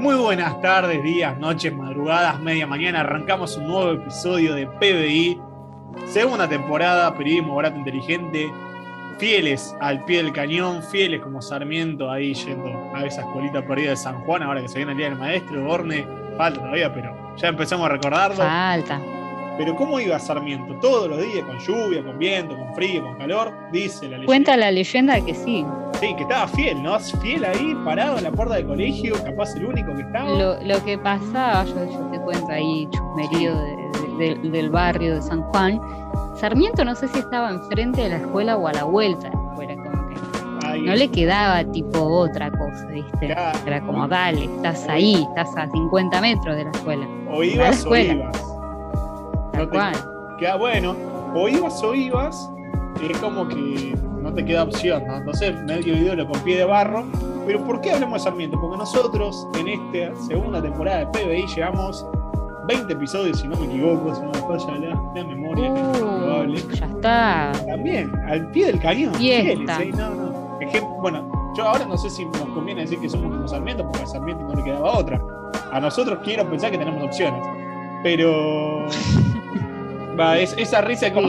Muy buenas tardes, días, noches, madrugadas, media mañana. Arrancamos un nuevo episodio de PBI, segunda temporada, periodismo barato inteligente. Fieles al pie del cañón, fieles como Sarmiento ahí yendo a esa escuelita perdida de San Juan, ahora que se viene el día del maestro, Borne, falta todavía, pero ya empezamos a recordarlo. Falta. Pero ¿cómo iba Sarmiento? Todos los días, con lluvia, con viento, con frío, con calor, dice la leyenda. Cuenta la leyenda que sí. Sí, que estaba fiel, ¿no? Fiel ahí, parado en la puerta del colegio, capaz el único que estaba. Lo, lo que pasaba, yo, yo te cuento ahí, chusmerío de- de- del barrio de San Juan. Sarmiento no sé si estaba enfrente de la escuela o a la vuelta de la escuela, como que Ahí, no le quedaba tipo otra cosa, ¿viste? Claro. Era como, dale, estás ahí, estás a 50 metros de la escuela. o ibas o escuela. ibas. Tal No te- cual. Queda bueno, o ibas o ibas, es como que no te queda opción, ¿no? Entonces, medio video con pie de barro. Pero ¿por qué hablamos de Sarmiento? Porque nosotros en esta segunda temporada de PBI llevamos 20 episodios, si no me equivoco, si no me falla la, la memoria, que es probable. Uh, ya está. También, al pie del cañón. Fieles, ¿eh? No, no. Bueno, yo ahora no sé si nos conviene decir que somos como Sarmiento, porque a Sarmiento no le quedaba otra. A nosotros quiero pensar que tenemos opciones. Pero. Va, es, esa risa es como.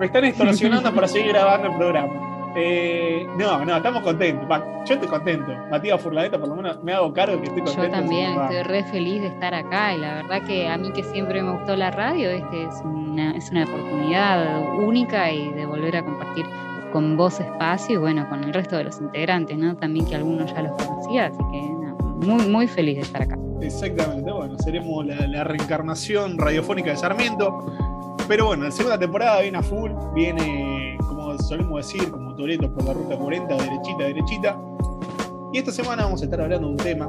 me están extorsionando para seguir grabando el programa. Eh, no, no, estamos contentos. Va, yo estoy contento. Matías Furlaneta, por lo menos me hago cargo que estoy contento. Yo también va. estoy re feliz de estar acá y la verdad que a mí que siempre me gustó la radio, este es una, es una oportunidad única y de volver a compartir con vos espacio y bueno, con el resto de los integrantes, ¿no? También que algunos ya los conocía, así que muy, muy feliz de estar acá. Exactamente, bueno, seremos la, la reencarnación radiofónica de Sarmiento. Pero bueno, la segunda temporada viene a full, viene, como solemos decir, como Toreto por la ruta 40, derechita, derechita. Y esta semana vamos a estar hablando de un tema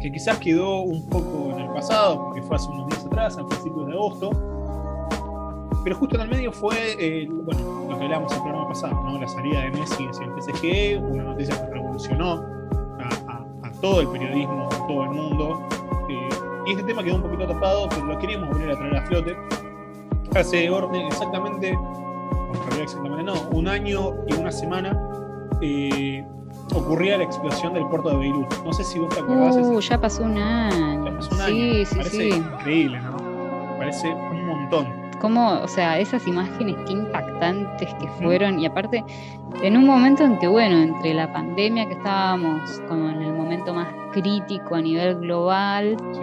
que quizás quedó un poco en el pasado, porque fue hace unos días atrás, a principios de agosto. Pero justo en el medio fue, eh, bueno, lo que hablábamos el programa pasado, ¿no? la salida de Messi hacia el PSG, una noticia que revolucionó a, a- a todo el periodismo, a todo el mundo. Eh, y este tema quedó un poquito tapado, pero lo queríamos volver a traer a flote. Hace orden exactamente, o en realidad exactamente no, un año y una semana eh, ocurría la explosión del puerto de Beirut. No sé si vos te acordás. Uh, ya pasó un año. ya pasó un sí, año. sí, Parece sí. increíble, ¿no? Parece un montón. Cómo, o sea, esas imágenes qué impactantes que fueron y aparte en un momento en que, bueno, entre la pandemia que estábamos como en el momento más crítico a nivel global Sí.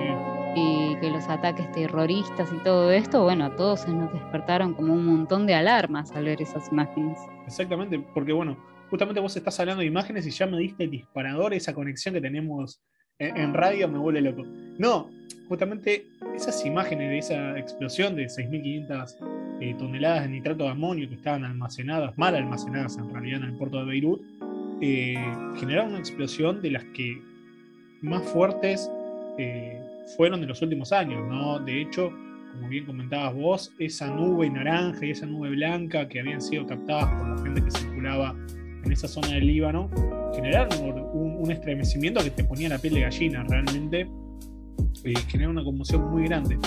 Y que los ataques terroristas y todo esto, bueno, a todos se nos despertaron como un montón de alarmas al ver esas imágenes. Exactamente, porque bueno, justamente vos estás hablando de imágenes y ya me diste el disparador, esa conexión que tenemos en, radio me vuelve loco. No, justamente esas imágenes de esa explosión de 6.500 eh, toneladas de nitrato de amonio que estaban almacenadas, mal almacenadas en realidad en el puerto de Beirut, eh, generaron una explosión de las que más fuertes eh, fueron de los últimos años, ¿no? De hecho, como bien comentabas vos, esa nube naranja y esa nube blanca que habían sido captadas por la gente que circulaba en esa zona del Líbano, generaron un, un estremecimiento que te ponía la piel de gallina, realmente eh, genera una conmoción muy grande.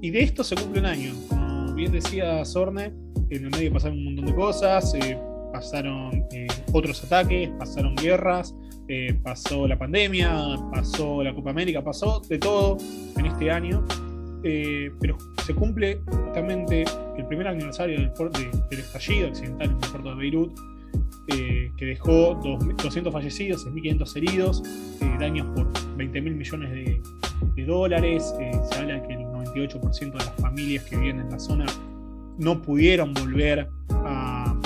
Y de esto se cumple un año. Como bien decía Sorne, en el medio pasaron un montón de cosas, eh, pasaron eh, otros ataques, pasaron guerras, eh, pasó la pandemia, pasó la Copa América, pasó de todo en este año. Eh, pero se cumple justamente el primer aniversario del, de- del estallido accidental en el puerto de Beirut, eh, que dejó dos- 200 fallecidos, 6.500 heridos, daños por 20 mil millones de, de dólares. se habla que el 98% de las familias que viven en la zona no pudieron volver a,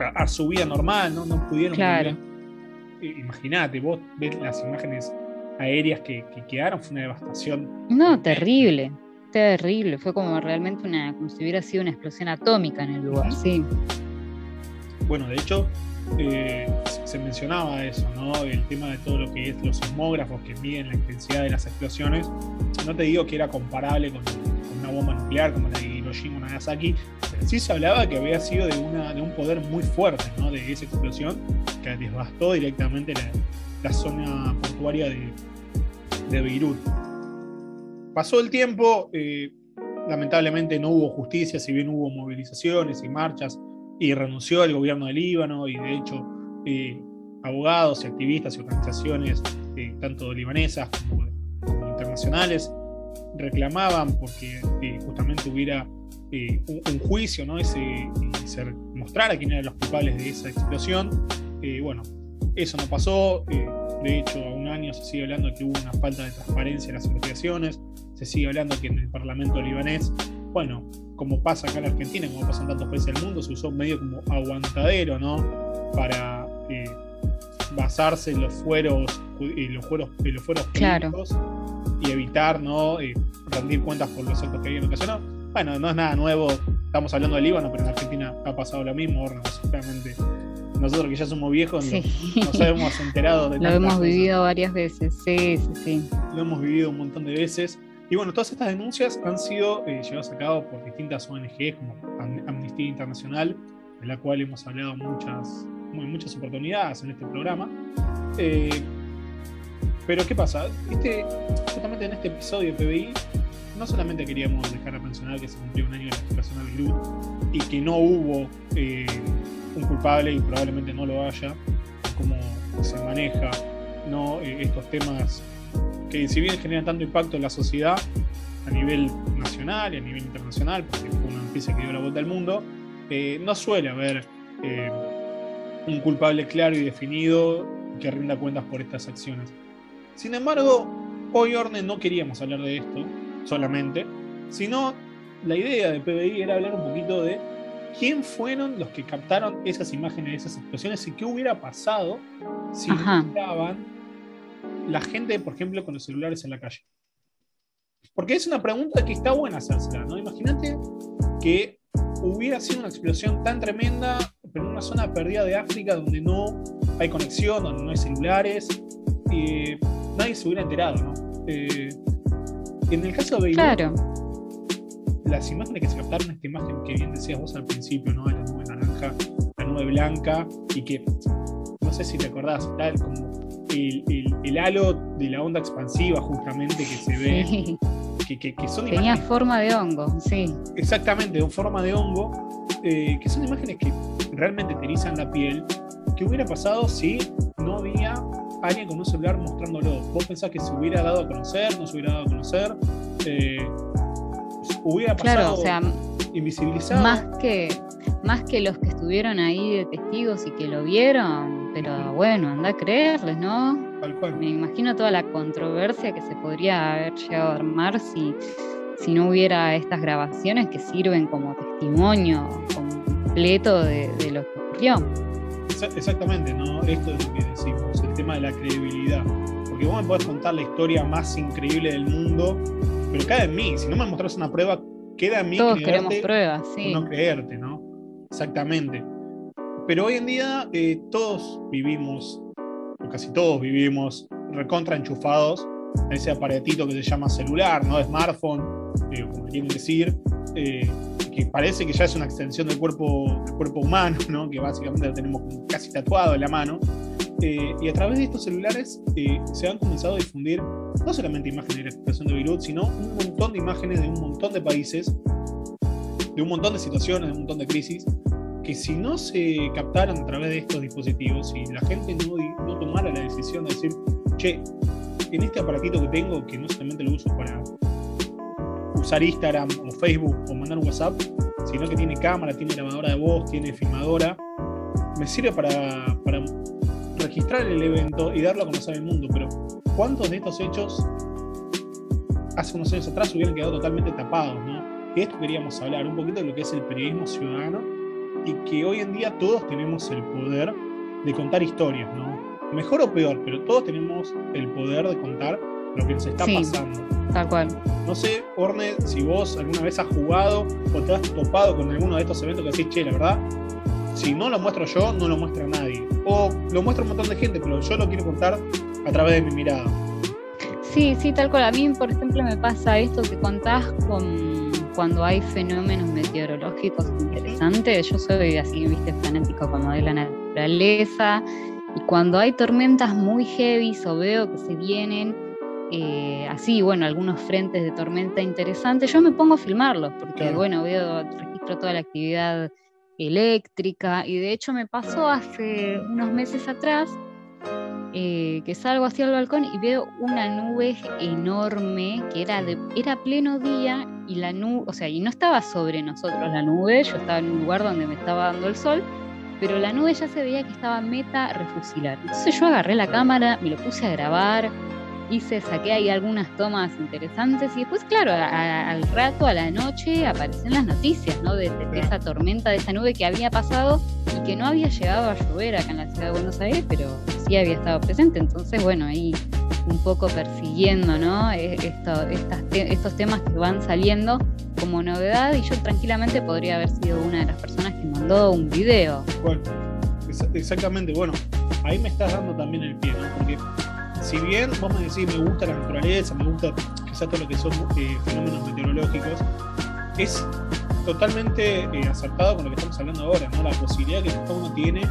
a- a su vida normal, no, no pudieron Claro. volver. Imagínate, vos ves las imágenes aéreas que, que quedaron, fue una devastación No, terrible, terrible. Fue como realmente una, como si hubiera sido una explosión atómica en el lugar, sí. Bueno, de hecho, eh, se- mencionaba eso, ¿no? El tema de todo lo que es los sismógrafos que miden la intensidad de las explosiones. No te digo que era comparable con, con una bomba nuclear como la de Hiroshima o Nagasaki, sí se hablaba que había sido de, una, de un poder muy fuerte, ¿no? De esa explosión que devastó directamente la, zona portuaria de, de Beirut. Pasó el tiempo, eh, lamentablemente no hubo justicia, si bien hubo movilizaciones y marchas, y renunció el gobierno de Líbano, y de hecho eh, abogados y activistas y organizaciones, eh, tanto libanesas como, internacionales, reclamaban porque eh, justamente hubiera eh, un, juicio, ¿no? Ese, y se mostrara quién eran los culpables de esa explosión. bueno, eso no pasó. de hecho, a un año se sigue hablando de que hubo una falta de transparencia en las investigaciones. Se sigue hablando que en el Parlamento libanés, bueno, como pasa acá en Argentina, como pasa en tantos países del mundo, se usó medio como aguantadero, ¿no? Para eh, basarse en los fueros, en los fueros, en los fueros y evitar, ¿no? Eh, rendir cuentas por los actos que habían ocasionado. Bueno, no es nada nuevo, estamos hablando de Líbano, pero en Argentina ha pasado lo mismo, nosotros que ya somos viejos nos, hemos enterado de Lo hemos vivido varias veces, sí, sí, sí. Lo hemos vivido un montón de veces. Y bueno, todas estas denuncias han sido eh, llevadas a cabo por distintas ONGs como Amnistía Internacional, de la cual hemos hablado muchas, muchas oportunidades en este programa. Eh, pero ¿qué pasa? Este, justamente en este episodio de PBI, no solamente queríamos dejar a mencionar que se cumplió un año de la explicación del grupo y que no hubo eh, un culpable y probablemente no lo haya, como se maneja ¿no? estos temas que si bien generan tanto impacto en la sociedad a nivel nacional y a nivel internacional, porque fue una noticia que dio la vuelta al mundo, eh, no suele haber eh, un culpable claro y definido que rinda cuentas por estas acciones. Sin embargo, hoy Orne no queríamos hablar de esto solamente, sino la idea de PBI era hablar un poquito de quién fueron los que captaron esas imágenes esas explosiones y qué hubiera pasado si estaban la gente, por ejemplo, con los celulares en la calle? Porque es una pregunta que está buena hacérsela, ¿no? Imagínate que hubiera sido una explosión tan tremenda, pero en una zona perdida de África donde no hay conexión, donde no hay celulares, y nadie se hubiera enterado, ¿no? Eh, en el caso de Beirut, las imágenes que se captaron, esta imagen que bien decías vos al principio, ¿no? La nube naranja, la nube blanca, y que no sé si te acordás, tal como el, halo de la onda expansiva justamente que se ve. Que, son Tenía forma de hongo, sí. Exactamente, en forma de hongo, eh, que son imágenes que realmente te erizan la piel. ¿Qué hubiera pasado si no había alguien con un celular mostrándolo? ¿Vos pensás que se hubiera dado a conocer, no se hubiera dado a conocer? Eh, ¿Hubiera pasado claro, invisibilizado? Más que, más que los que estuvieron ahí de testigos y que lo vieron, pero bueno, anda a creerles, ¿no? Me imagino toda la controversia que se podría haber llegado a armar si, si no hubiera estas grabaciones que sirven como testimonio completo de, lo que ocurrió. Exactamente, ¿no? Esto es lo que decimos, el tema de la credibilidad. Porque vos me podés contar la historia más increíble del mundo, pero queda en mí. Si no me mostras una prueba, queda en mí. Todos queremos pruebas, sí. No creerte, ¿no? Exactamente. Pero hoy en día eh, todos vivimos, o casi todos vivimos, recontra enchufados a ese aparatito que se llama celular, ¿no? Smartphone, eh, como quieren decir, eh, que parece que ya es una extensión del cuerpo, del cuerpo humano, ¿no? Que básicamente lo tenemos casi tatuado en la mano. Y a través de estos celulares se han comenzado a difundir no solamente imágenes de la explosión de Beirut, sino un montón de imágenes de un montón de países, de un montón de situaciones, de un montón de crisis, que si no se captaran a través de estos dispositivos, y la gente no, tomara la decisión de decir, che, en este aparatito que tengo, que no solamente lo uso para usar Instagram o Facebook o mandar WhatsApp, sino que tiene cámara, tiene lavadora de voz, tiene filmadora, me sirve para, para registrar el evento y darlo a conocer al mundo. Pero ¿cuántos de estos hechos hace unos años atrás hubieran quedado totalmente tapados? ¿no? De esto queríamos hablar, un poquito de lo que es el periodismo ciudadano y que hoy en día todos tenemos el poder de contar historias, ¿no? Mejor o peor, pero todos tenemos el poder de contar lo que nos está pasando. Tal cual. No sé, Orne, si vos alguna vez has jugado o te has topado con alguno de estos eventos que decís, che, la verdad, si no lo muestro yo, no lo muestra nadie. O lo muestra un montón de gente, pero yo lo quiero contar a través de mi mirada. Sí, sí, tal cual. A mí, por ejemplo, me pasa esto que contás con cuando hay fenómenos meteorológicos interesantes, yo soy así, viste, fanático como de la naturaleza, y cuando hay tormentas muy heavy o veo que se vienen eh, así, bueno, algunos frentes de tormenta interesantes, yo me pongo a filmarlos, porque bueno, veo, registro toda la actividad eléctrica, y de hecho me pasó hace unos meses atrás eh, que salgo hacia el balcón y veo una nube enorme que era de era pleno día y la nube, o sea, y no estaba sobre nosotros la nube, yo estaba en un lugar donde me estaba dando el sol, pero la nube ya se veía que estaba meta refusilar. Entonces yo agarré la cámara, me lo puse a grabar, hice, saqué ahí algunas tomas interesantes y después, claro, al rato, a la noche, aparecen las noticias, ¿no? De, esa tormenta, de esa nube que había pasado y que no había llegado a llover acá en la ciudad de Buenos Aires, pero sí había estado presente. Entonces, bueno, ahí un poco persiguiendo, ¿no? E, estos temas que van saliendo como novedad y yo tranquilamente podría haber sido una de las personas que mandó un video. Bueno, exactamente, bueno, ahí me estás dando también el pie, ¿no? Porque si bien vos me decís me gusta la naturaleza, me gusta quizás todo lo que son eh, fenómenos meteorológicos, es totalmente eh, acertado con lo que estamos hablando ahora, ¿no? La posibilidad que cada uno tiene,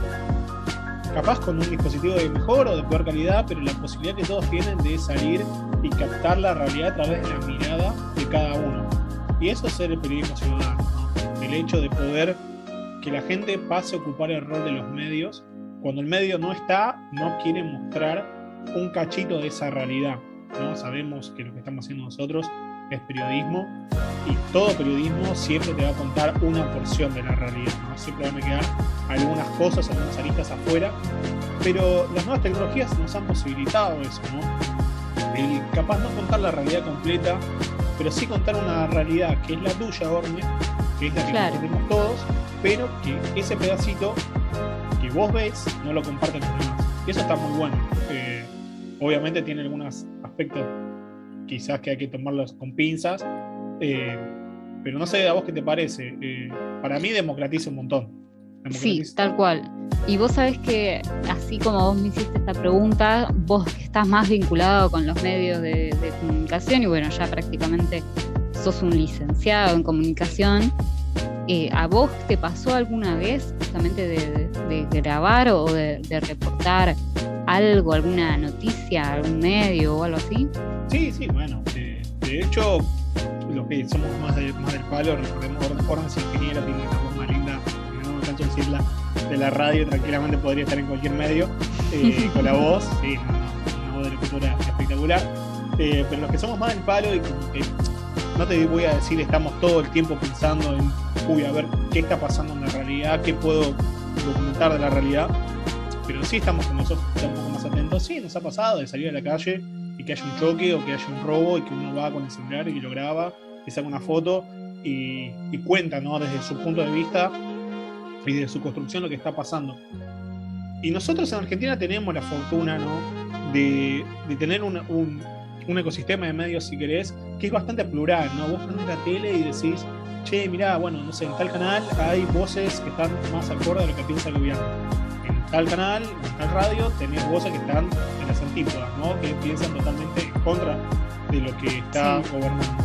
capaz con un dispositivo de mejor o de peor calidad, pero la posibilidad que todos tienen de salir y captar la realidad a través de la mirada de cada uno. Y eso es ser el periodismo ciudadano, el hecho de poder que la gente pase a ocupar el rol de los medios. Cuando el medio no está, no quiere mostrar un cachito de esa realidad. ¿no? Sabemos que lo que estamos haciendo nosotros es periodismo y todo periodismo siempre te va a contar una porción de la realidad. ¿no? Siempre van a quedar algunas cosas, algunas aristas afuera, pero las nuevas tecnologías nos han posibilitado eso. ¿no? El capaz no contar la realidad completa, pero sí contar una realidad que es la tuya, Orne, que es la que tenemos todos, pero que ese pedacito que vos ves no lo comparten los demás. Y eso está muy bueno. Eh, obviamente tiene algunos aspectos quizás que hay que tomarlos con pinzas, eh, pero no sé a vos qué te parece. Eh, para mí democratiza un montón. Sí, tal cual. Y vos sabés que, así como vos me hiciste esta pregunta, vos que estás más vinculado con los medios de, comunicación y bueno, ya prácticamente sos un licenciado en comunicación, eh, ¿a vos te pasó alguna vez justamente de, grabar o de, reportar algo, alguna noticia, algún medio o algo así? Sí, sí, bueno, de, hecho, los que somos más, del palo, recordemos, Orden Ingeniera tiene una voz más linda, no me canso decirla, de la radio, tranquilamente podría estar en cualquier medio, eh, con la voz, sí, una voz de locutora espectacular, eh, pero los que somos más del palo y que no te voy a decir estamos todo el tiempo pensando en, uy, a ver qué está pasando en la realidad, qué puedo documentar de la realidad, pero sí estamos con nosotros un poco más atentos. Sí, nos ha pasado de salir a la calle y que haya un choque o que haya un robo y que uno va con el celular y lo graba, y saca una foto y, cuenta, ¿no? Desde su punto de vista y de su construcción lo que está pasando. Y nosotros en Argentina tenemos la fortuna, ¿no? De, tener un, un, ecosistema de medios, si querés, que es bastante plural, ¿no? Vos prendés la tele y decís, che, mirá, bueno, no sé, en tal canal hay voces que están más acorde a lo que piensa el gobierno tal canal, tal radio, tenés voces que están en las antípodas, ¿no? que piensan totalmente en contra de lo que está gobernando.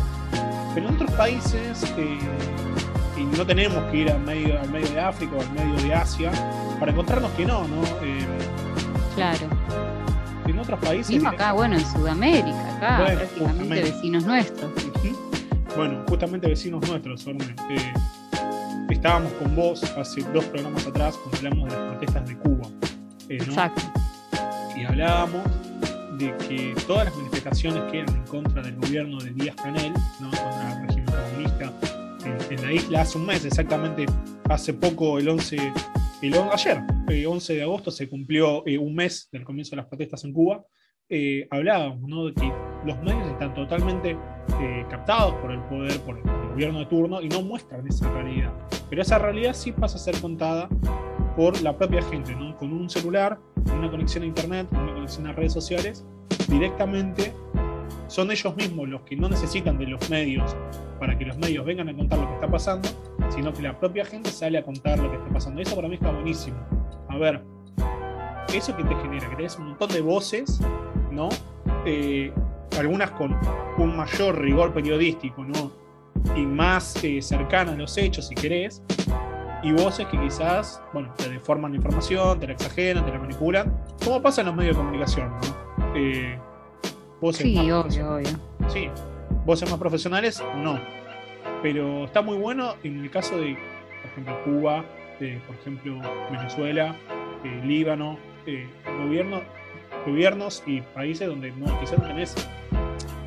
Pero en otros países, eh, y no tenemos que ir al medio, al medio de África o al medio de Asia para encontrarnos que no, ¿no? Eh, claro. En otros países. Mismo acá, bueno, en Sudamérica, acá, prácticamente vecinos nuestros. Bueno, justamente vecinos nuestros, son estábamos con vos hace dos programas atrás cuando hablamos de las protestas de Cuba. Eh, Exacto. Y hablábamos de que todas las manifestaciones que eran en contra del gobierno de Díaz Canel, ¿no? contra el régimen comunista en, la isla, hace un mes, exactamente hace poco, el 11, el, ayer, el 11 de agosto, se cumplió eh, un mes del comienzo de las protestas en Cuba. Eh, hablábamos ¿no? de que los medios están totalmente captados por el poder, por el gobierno de turno y no muestran esa realidad. Pero esa realidad sí pasa a ser contada por la propia gente, ¿no? Con un celular, una conexión a internet, una conexión a redes sociales, directamente son ellos mismos los que no necesitan de los medios para que los medios vengan a contar lo que está pasando, sino que la propia gente sale a contar lo que está pasando. Eso para mí está buenísimo. A ver, eso que te genera, que tenés un montón de voces, ¿no? Eh, algunas con un mayor rigor periodístico, ¿no? Y más eh, cercana a los hechos, si querés, y voces que quizás, bueno, te deforman la información, te la exageran, te la manipulan, como pasa en los medios de comunicación, ¿no? Eh, voces sí, obvio, obvio. Sí, voces más profesionales, no. Pero está muy bueno en el caso de, por ejemplo, Cuba, por ejemplo, Venezuela, eh, Líbano, gobierno gobiernos y países donde no, quizás no tenés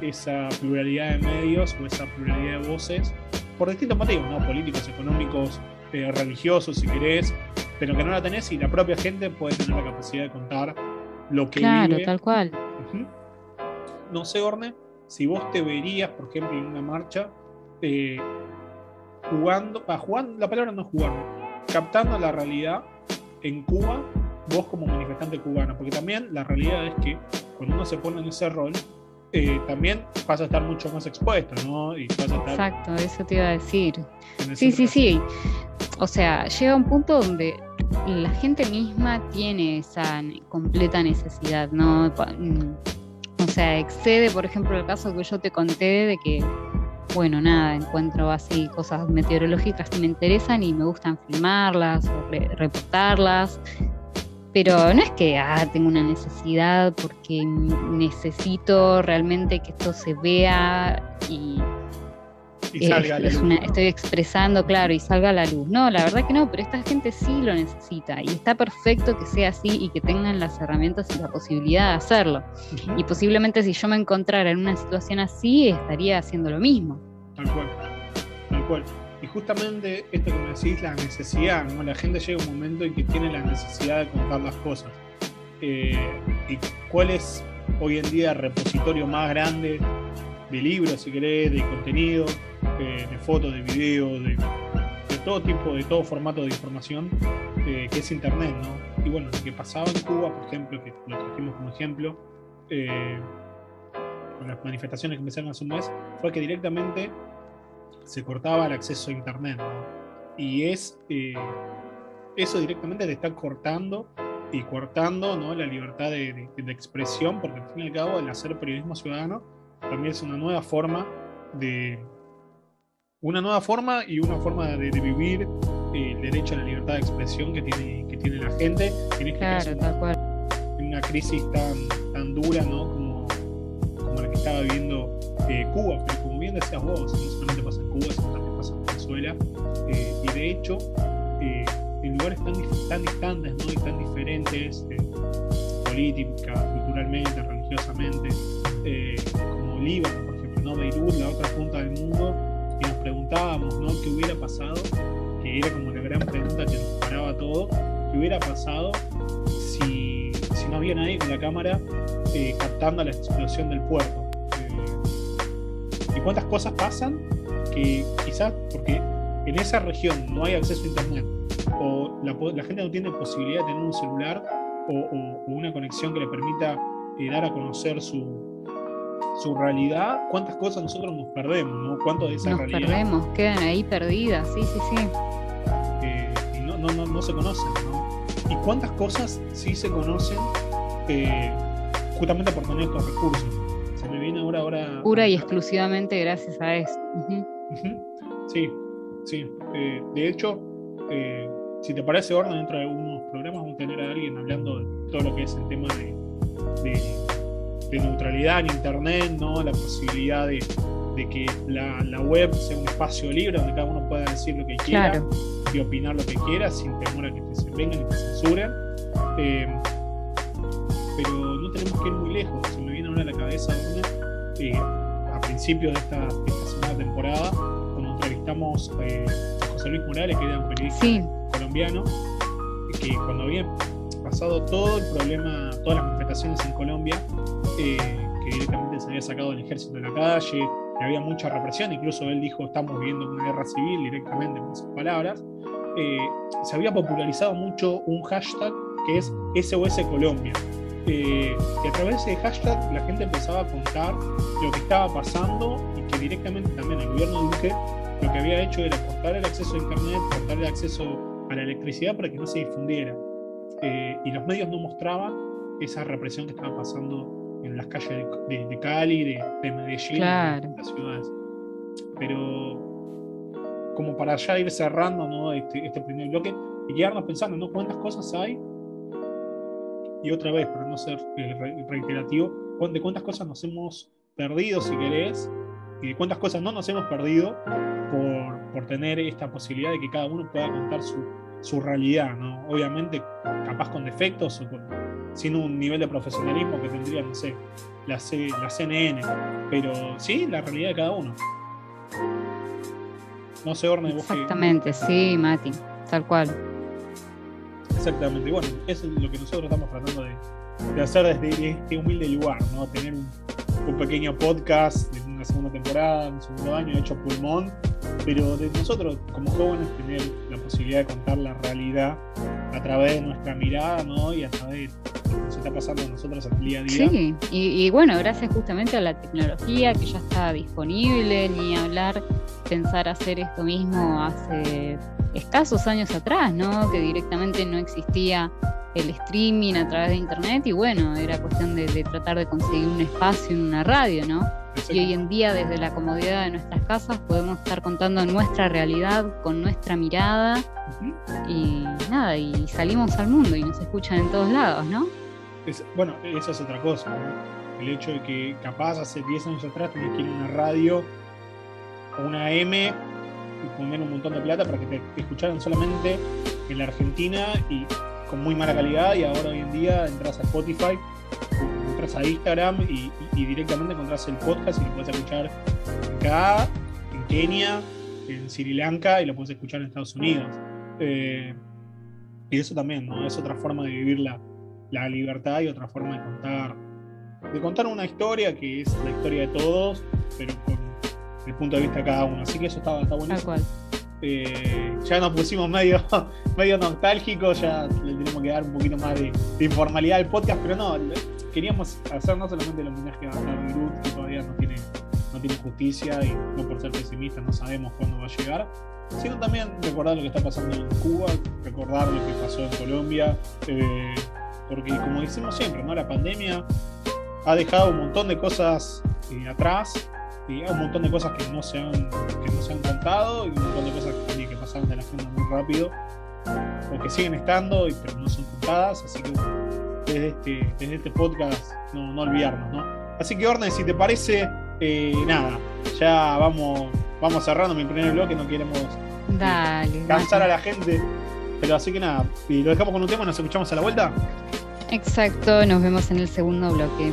esa pluralidad de medios o esa pluralidad de voces por distintos motivos, ¿no? políticos, económicos, eh, religiosos, si querés, pero que no la tenés y la propia gente puede tener la capacidad de contar lo que claro, tal cual. No sé, Orne, si vos te verías, por ejemplo, en una marcha, eh, jugando, ah, jugando, la palabra no es jugando, captando la realidad en Cuba, vos como manifestante cubano, porque también la realidad es que cuando uno se pone en ese rol, eh, también vas a estar mucho más expuesto, ¿no? Y Exacto, eso te iba a decir. Sí, sí, sí. O sea, llega un punto donde la gente misma tiene esa completa necesidad, ¿no? Mm, o sea, excede, por ejemplo, el caso que yo te conté de que, bueno, nada, encuentro así cosas meteorológicas que me interesan y me gustan filmarlas o reportarlas pero no es que ah, tengo una necesidad porque necesito realmente que esto se vea y, estoy expresando, claro, y salga a la luz. No, la verdad que no, pero esta gente sí lo necesita y está perfecto que sea así y que tengan las herramientas y la posibilidad de hacerlo. Y posiblemente si yo me encontrara en una situación así, estaría haciendo lo mismo. Tal cual, tal cual. Y justamente esto que me decís, la necesidad, ¿no? La gente llega un momento en que tiene la necesidad de contar las cosas. Eh, ¿Y cuál es hoy en día el repositorio más grande de libros, si querés, de contenido, eh, de fotos, de videos, de, todo tipo, de todo formato de información, eh, que es Internet, ¿no? Y bueno, lo que pasaba en Cuba, por ejemplo, que lo trajimos como ejemplo, con las manifestaciones que empezaron hace un mes, fue que directamente se cortaba el acceso a Internet. Y es eh, eso directamente te está cortando y cortando ¿no? la libertad de, expresión, porque al fin y al cabo el hacer periodismo ciudadano también es una nueva forma de... Una nueva forma y una forma de, vivir el derecho a la libertad de expresión que tiene, que tiene la gente. En este en una crisis tan, tan dura ¿no? como, como la que estaba viviendo eh, Cuba, pero como bien decías vos, no solamente pasa Cuba, sino también pasa en Venezuela, eh, y de hecho, eh, en lugares tan, tan distantes ¿no? y tan diferentes, política, culturalmente, religiosamente, como Líbano, por ejemplo, ¿no? Beirut, la otra punta del mundo, y nos preguntábamos ¿no? qué hubiera pasado, que era como la gran pregunta que nos paraba todo, qué hubiera pasado si, si no había nadie con la cámara captando la explosión del puerto cuántas cosas pasan que quizás porque en esa región no hay acceso a internet o la, gente no tiene posibilidad de tener un celular o, una conexión que le permita eh, dar a conocer su, su realidad, cuántas cosas nosotros nos perdemos, ¿no? ¿Cuánto de esa nos perdemos, quedan ahí perdidas, sí, sí, sí. Eh, y no, no, no, no, se conocen, ¿no? Y cuántas cosas sí se conocen eh, justamente por tener estos recursos viene ahora. ahora Pura y exclusivamente gracias a eso. Sí, sí. Eh, de hecho, eh, si te parece orden, dentro de algunos programas vamos a tener a alguien hablando de todo lo que es el tema de, neutralidad en Internet, ¿no? la posibilidad de, que la, web sea un espacio libre donde cada uno pueda decir lo que quiera y opinar lo que quiera sin temor a que te vengan y te censuren. Eh, pero no tenemos que ir muy lejos. Se me viene ahora a la cabeza una, eh, a principios de esta, segunda temporada, cuando entrevistamos eh, a José Luis Morales, que era un periodista colombiano, que cuando había pasado todo el problema, todas las manifestaciones en Colombia, eh, que directamente se había sacado el ejército de la calle, que había mucha represión, incluso él dijo estamos viviendo una guerra civil directamente con esas palabras, se había popularizado mucho un hashtag que es SOS Colombia, eh, y a través de hashtag la gente empezaba a contar lo que estaba pasando y que directamente también el gobierno de Duque lo que había hecho era cortar el acceso a internet, cortar el acceso a la electricidad para que no se difundiera. Eh, y los medios no mostraban esa represión que estaba pasando en las calles de, Cali, de, de Medellín, en las ciudades. Pero como para ya ir cerrando ¿no? este, este primer bloque y quedarnos pensando, ¿no? ¿Cuántas cosas hay y otra vez, para no ser eh, reiterativo, de cuántas cosas nos hemos perdido, si querés, y de cuántas cosas no nos hemos perdido por, por tener esta posibilidad de que cada uno pueda contar su, su realidad, ¿no? Obviamente, capaz con defectos o con, sin un nivel de profesionalismo que tendría, no sé, la, C, la CNN. Pero sí, la realidad de cada uno. No sé, Orne, vos Exactamente, sí, Mati, tal cual. Exactamente, bueno, eso es lo que nosotros estamos tratando de, hacer desde este humilde lugar, ¿no? Tener un, pequeño podcast de una segunda temporada, un segundo año hecho pulmón, pero de nosotros como jóvenes tener la posibilidad de contar la realidad a través de nuestra mirada, ¿no? Y a través de lo que nos está pasando a nosotros en el día a día. Sí, y, y bueno, gracias justamente a la tecnología que ya está disponible, ni hablar, pensar hacer esto mismo hace escasos años atrás, ¿no? Que directamente no existía el streaming a través de internet y bueno, era cuestión de, tratar de conseguir un espacio en una radio, ¿no? Y hoy en día desde la comodidad de nuestras casas podemos estar contando nuestra realidad con nuestra mirada y nada, y salimos al mundo y nos escuchan en todos lados, ¿no? bueno, esa es otra cosa, ¿no? El hecho de que capaz hace 10 años atrás tenías que ir a una radio una M y poner un montón de plata para que te escucharan solamente en la Argentina y con muy mala calidad y ahora hoy en día entras a Spotify, entras a Instagram y, directamente encontrás el podcast y lo puedes escuchar acá, en Kenia, en Sri Lanka y lo puedes escuchar en Estados Unidos. Eh, y eso también, ¿no? Es otra forma de vivir la, libertad y otra forma de contar, de contar una historia que es la historia de todos, pero con el punto de vista de cada uno. Así que eso está, está buenísimo. Eh, ya nos pusimos medio, medio nostálgicos, ya le tenemos que dar un poquito más de, informalidad al podcast, pero no, queríamos hacer no solamente el homenaje a Groot, que todavía no tiene, no tiene justicia y no por ser pesimista no sabemos cuándo va a llegar, sino también recordar lo que está pasando en Cuba, recordar lo que pasó en Colombia, eh, porque como decimos siempre, ¿no? la pandemia ha dejado un montón de cosas eh, atrás y un montón de cosas que no se han, que no se han contado y un montón de cosas que, que pasaron de la agenda muy rápido o que siguen estando y, pero no son contadas así que desde este, desde este podcast no, no olvidarnos ¿no? así que Orne si te parece eh, nada ya vamos vamos cerrando mi primer bloque no queremos eh, cansar a la gente pero así que nada y lo dejamos con un tema nos escuchamos a la vuelta. Exacto nos vemos en el segundo bloque